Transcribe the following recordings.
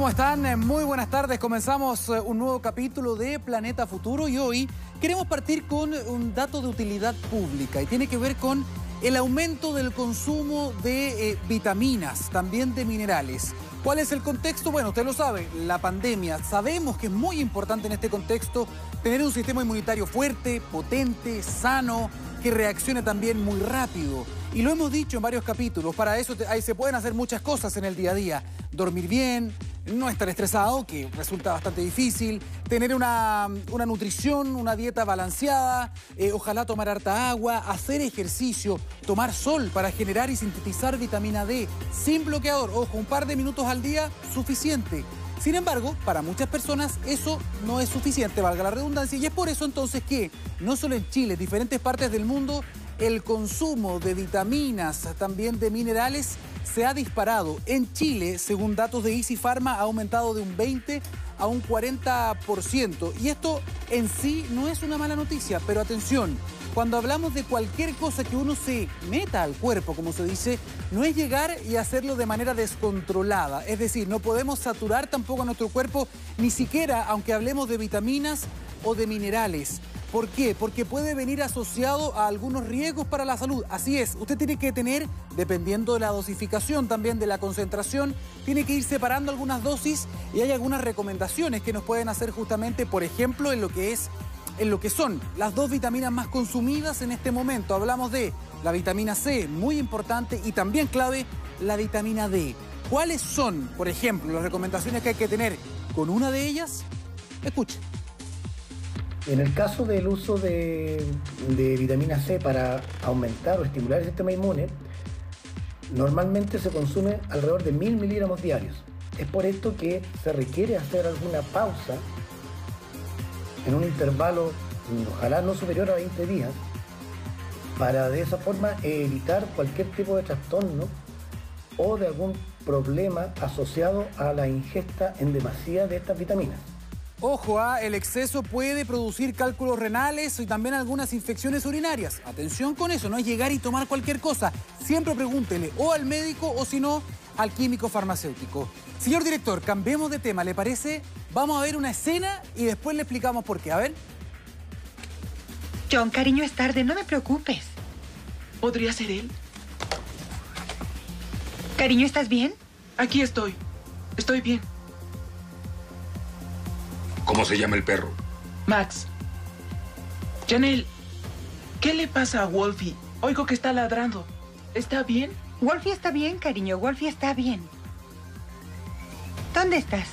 ¿Cómo están? Eh, Muy buenas tardes. Comenzamos eh, un nuevo capítulo de Planeta Futuro y hoy queremos partir con un dato de utilidad pública y tiene que ver con el aumento del consumo de eh, vitaminas, también de minerales. ¿Cuál es el contexto? Bueno, usted lo sabe, la pandemia. Sabemos que es muy importante en este contexto tener un sistema inmunitario fuerte, potente, sano, que reaccione también muy rápido. Y lo hemos dicho en varios capítulos, para eso ahí se pueden hacer muchas cosas en el día a día. Dormir bien, no estar estresado, que resulta bastante difícil, tener una, una nutrición, una dieta balanceada, eh, ojalá tomar harta agua, hacer ejercicio, tomar sol para generar y sintetizar vitamina D, sin bloqueador, ojo, un par de minutos al día, suficiente. Sin embargo, para muchas personas eso no es suficiente, valga la redundancia, y es por eso entonces que, no solo en Chile, en diferentes partes del mundo, el consumo de vitaminas, también de minerales, se ha disparado. En Chile, según datos de Easy Pharma, ha aumentado de un 20 a un 40%. Y esto en sí no es una mala noticia, pero atención, cuando hablamos de cualquier cosa que uno se meta al cuerpo, como se dice, no es llegar y hacerlo de manera descontrolada. Es decir, no podemos saturar tampoco a nuestro cuerpo, ni siquiera aunque hablemos de vitaminas o de minerales. ¿Por qué? Porque puede venir asociado a algunos riesgos para la salud. Así es, usted tiene que tener, dependiendo de la dosificación también de la concentración, tiene que ir separando algunas dosis y hay algunas recomendaciones que nos pueden hacer justamente, por ejemplo, en lo que es en lo que son las dos vitaminas más consumidas en este momento. Hablamos de la vitamina C, muy importante, y también clave, la vitamina D. ¿Cuáles son, por ejemplo, las recomendaciones que hay que tener con una de ellas? Escuche. En el caso del uso de, vitamina C para aumentar o estimular el sistema inmune, normalmente se consume alrededor de 1000 miligramos diarios. Es por esto que se requiere hacer alguna pausa en un intervalo, ojalá no superior a 20 días, para de esa forma evitar cualquier tipo de trastorno o de algún problema asociado a la ingesta en demasía de estas vitaminas. Ojo, ah, el exceso puede producir cálculos renales y también algunas infecciones urinarias. Atención con eso, no es llegar y tomar cualquier cosa. Siempre pregúntele o al médico o si no, al químico farmacéutico. Señor director, cambiemos de tema, ¿le parece? Vamos a ver una escena y después le explicamos por qué. A ver. John, cariño, es tarde, no me preocupes. ¿Podría ser él? Cariño, ¿estás bien? Aquí estoy. Estoy bien. ¿Cómo se llama el perro? Max. Janelle, ¿qué le pasa a Wolfie? Oigo que está ladrando. ¿Está bien? Wolfie está bien, cariño, Wolfie está bien. ¿Dónde estás?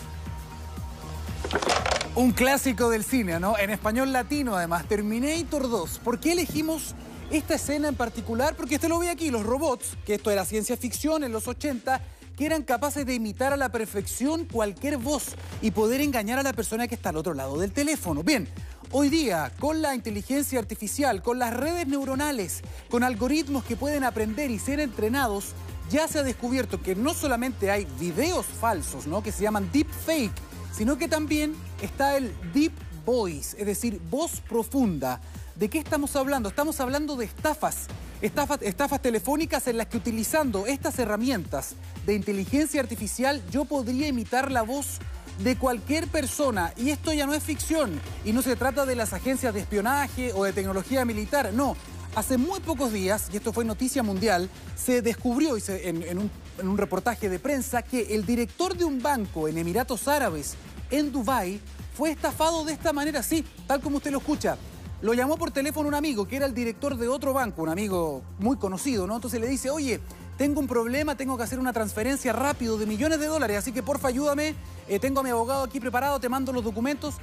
Un clásico del cine, ¿no? En español latino, además, Terminator 2. ¿Por qué elegimos esta escena en particular? Porque usted lo ve aquí, los robots, que esto era ciencia ficción en los 80, que eran capaces de imitar a la perfección cualquier voz y poder engañar a la persona que está al otro lado del teléfono. Bien, hoy día, con la inteligencia artificial, con las redes neuronales, con algoritmos que pueden aprender y ser entrenados, ya se ha descubierto que no solamente hay videos falsos, ¿no? Que se llaman deepfake, sino que también está el deep voice, es decir, voz profunda. ¿De qué estamos hablando? Estamos hablando de estafas, estafas, telefónicas en las que utilizando estas herramientas de inteligencia artificial yo podría imitar la voz de cualquier persona. Y esto ya no es ficción y no se trata de las agencias de espionaje o de tecnología militar, no. Hace muy pocos días, y esto fue noticia mundial, se descubrió en un, en un reportaje de prensa que el director de un banco en Emiratos Árabes, en Dubái, fue estafado de esta manera, sí, tal como usted lo escucha. Lo llamó por teléfono un amigo, que era el director de otro banco, un amigo muy conocido, ¿no? Entonces le dice, oye, tengo un problema, tengo que hacer una transferencia rápido de millones de dólares, así que porfa ayúdame, eh, tengo a mi abogado aquí preparado, te mando los documentos.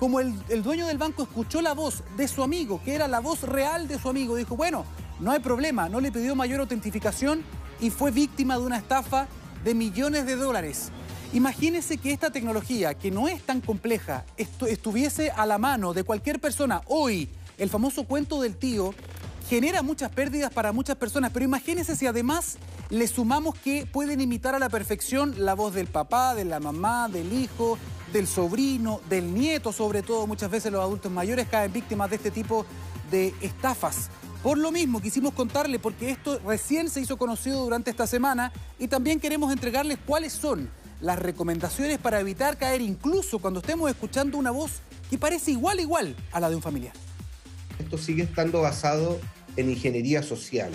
Como el, el dueño del banco escuchó la voz de su amigo, que era la voz real de su amigo, dijo, bueno, no hay problema, no le pidió mayor autentificación y fue víctima de una estafa de millones de dólares. Imagínese que esta tecnología, que no es tan compleja, estu- estuviese a la mano de cualquier persona hoy, el famoso cuento del tío, genera muchas pérdidas para muchas personas, pero imagínense si además le sumamos que pueden imitar a la perfección la voz del papá, de la mamá, del hijo, del sobrino, del nieto, sobre todo muchas veces los adultos mayores caen víctimas de este tipo de estafas. Por lo mismo quisimos contarle, porque esto recién se hizo conocido durante esta semana y también queremos entregarles cuáles son las recomendaciones para evitar caer incluso cuando estemos escuchando una voz que parece igual igual a la de un familiar. Esto sigue estando basado en ingeniería social.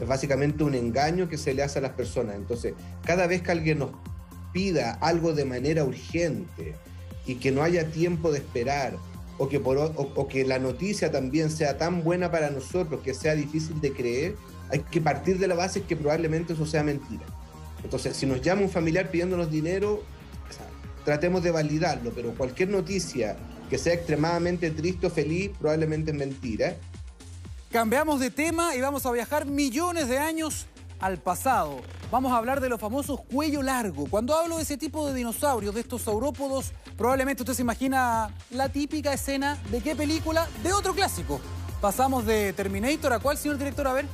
Es básicamente un engaño que se le hace a las personas. Entonces, cada vez que alguien nos pida algo de manera urgente y que no haya tiempo de esperar, o que, por, o, que la noticia también sea tan buena para nosotros que sea difícil de creer, hay que partir de la base que probablemente eso sea mentira. Entonces, si nos llama un familiar pidiéndonos dinero, tratemos de validarlo, pero cualquier noticia que sea extremadamente triste o feliz probablemente es mentira. Cambiamos de tema y vamos a viajar millones de años al pasado. Vamos a hablar de los famosos cuello largo. Cuando hablo de ese tipo de dinosaurios, de estos saurópodos, probablemente usted se imagina la típica escena de qué película? De otro clásico. Pasamos de Terminator a cuál, señor director, a ver.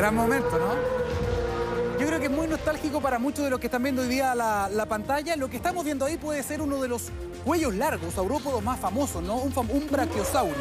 Gran momento, ¿no? Yo creo que es muy nostálgico para muchos de los que están viendo hoy día la, pantalla. Lo que estamos viendo ahí puede ser uno de los cuellos largos, saurópodos más famosos, ¿no? Un, un brachiosaurio.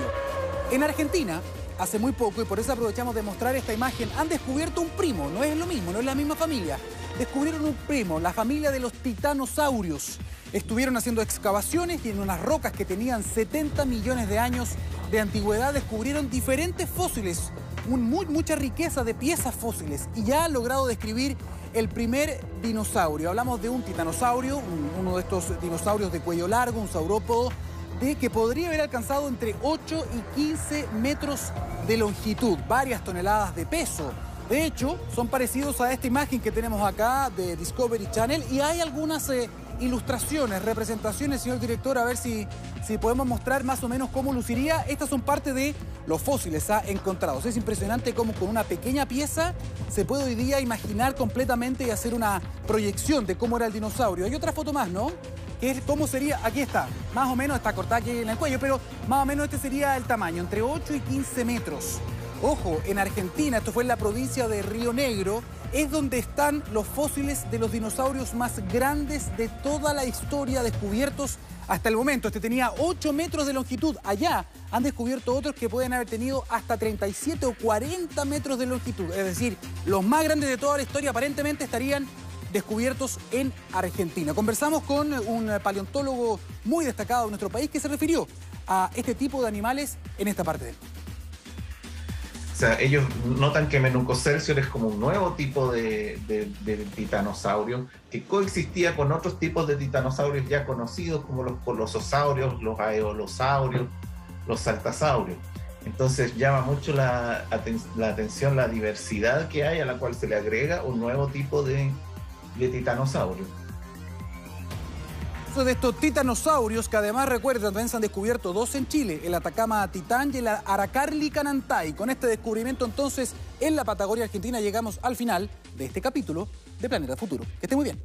En Argentina, hace muy poco, y por eso aprovechamos de mostrar esta imagen, han descubierto un primo, no es lo mismo, no es la misma familia. Descubrieron un primo, la familia de los titanosaurios. Estuvieron haciendo excavaciones y en unas rocas que tenían 70 millones de años de antigüedad descubrieron diferentes fósiles mucha riqueza de piezas fósiles y ya ha logrado describir el primer dinosaurio. Hablamos de un titanosaurio, uno de estos dinosaurios de cuello largo, un saurópodo, de que podría haber alcanzado entre 8 y 15 metros de longitud, varias toneladas de peso. De hecho, son parecidos a esta imagen que tenemos acá de Discovery Channel y hay algunas eh, ilustraciones, representaciones, señor director, a ver si, si podemos mostrar más o menos cómo luciría. Estas son parte de los fósiles ha encontrados. Es impresionante cómo con una pequeña pieza se puede hoy día imaginar completamente y hacer una proyección de cómo era el dinosaurio. Hay otra foto más, ¿no? Que es cómo sería, aquí está, más o menos está cortada aquí en el cuello, pero más o menos este sería el tamaño, entre 8 y 15 metros. Ojo, en Argentina, esto fue en la provincia de Río Negro, es donde están los fósiles de los dinosaurios más grandes de toda la historia descubiertos hasta el momento. Este tenía 8 metros de longitud. Allá han descubierto otros que pueden haber tenido hasta 37 o 40 metros de longitud. Es decir, los más grandes de toda la historia aparentemente estarían descubiertos en Argentina. Conversamos con un paleontólogo muy destacado de nuestro país que se refirió a este tipo de animales en esta parte del sea, ellos notan que Menucocercior es como un nuevo tipo de, titanosaurio que coexistía con otros tipos de titanosaurios ya conocidos como los colososaurios, los aeolosaurios, los saltasaurios. Entonces llama mucho la, la, atención la diversidad que hay a la cual se le agrega un nuevo tipo de, titanosaurio de estos titanosaurios que además recuerdan también se han descubierto dos en Chile, el Atacama Titán y el Aracarli Canantay. Con este descubrimiento entonces en la Patagonia Argentina llegamos al final de este capítulo de Planeta Futuro. Que esté muy bien.